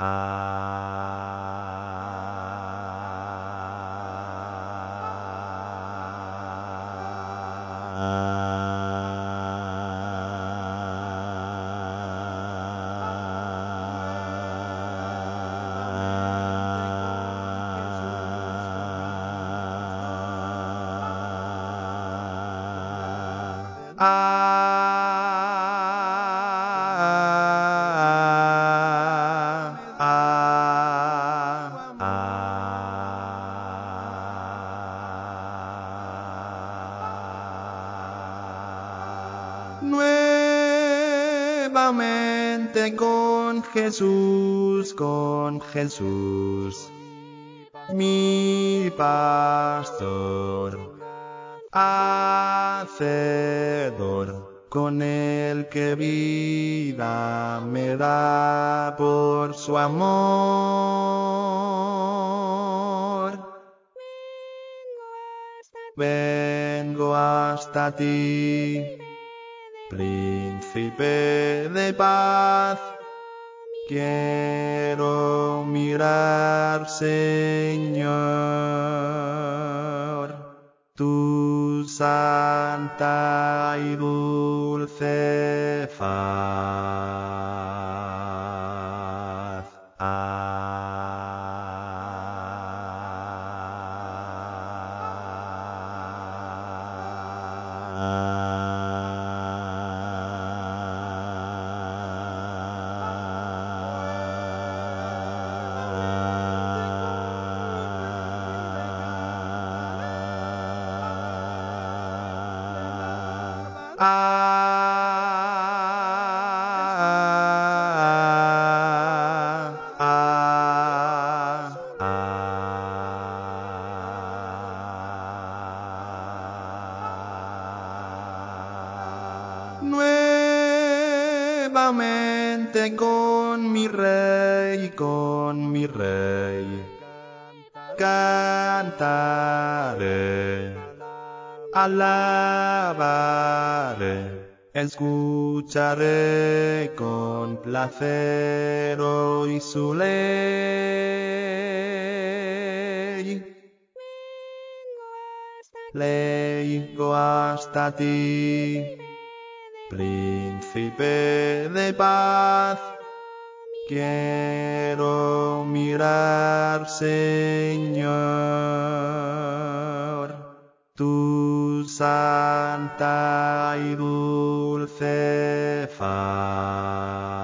아. Nuevamente con Jesús, con Jesús, mi pastor, hacedor, con el que vida me da por su amor. Vengo hasta ti, príncipe de paz. Quiero mirar, Señor, tu santa y dulce faz. Nuevamente con mi rey, con mi rey, cantaré, alabaré, escucharé con placer hoy su ley. Leigo hasta ti, príncipe de paz. Quiero mirar, Señor, santa y dulce faz.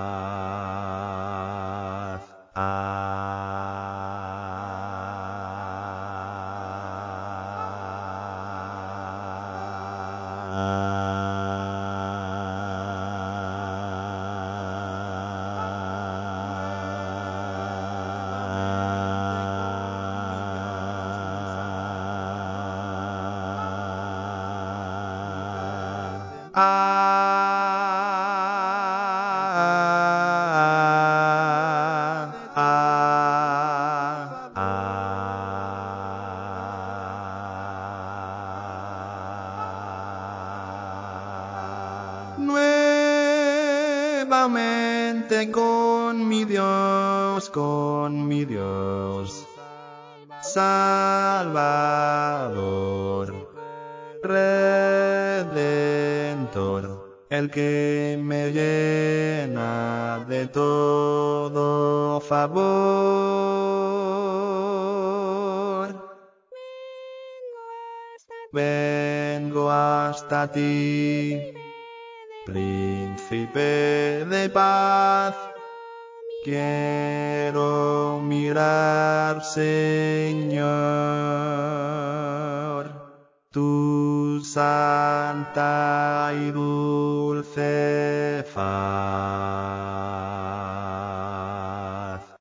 Con mi Dios, con mi Dios, Salvador, el que me llena de todo favor. Vengo hasta ti, príncipe de paz. Quiero mirar, Señor, tu santa y faz.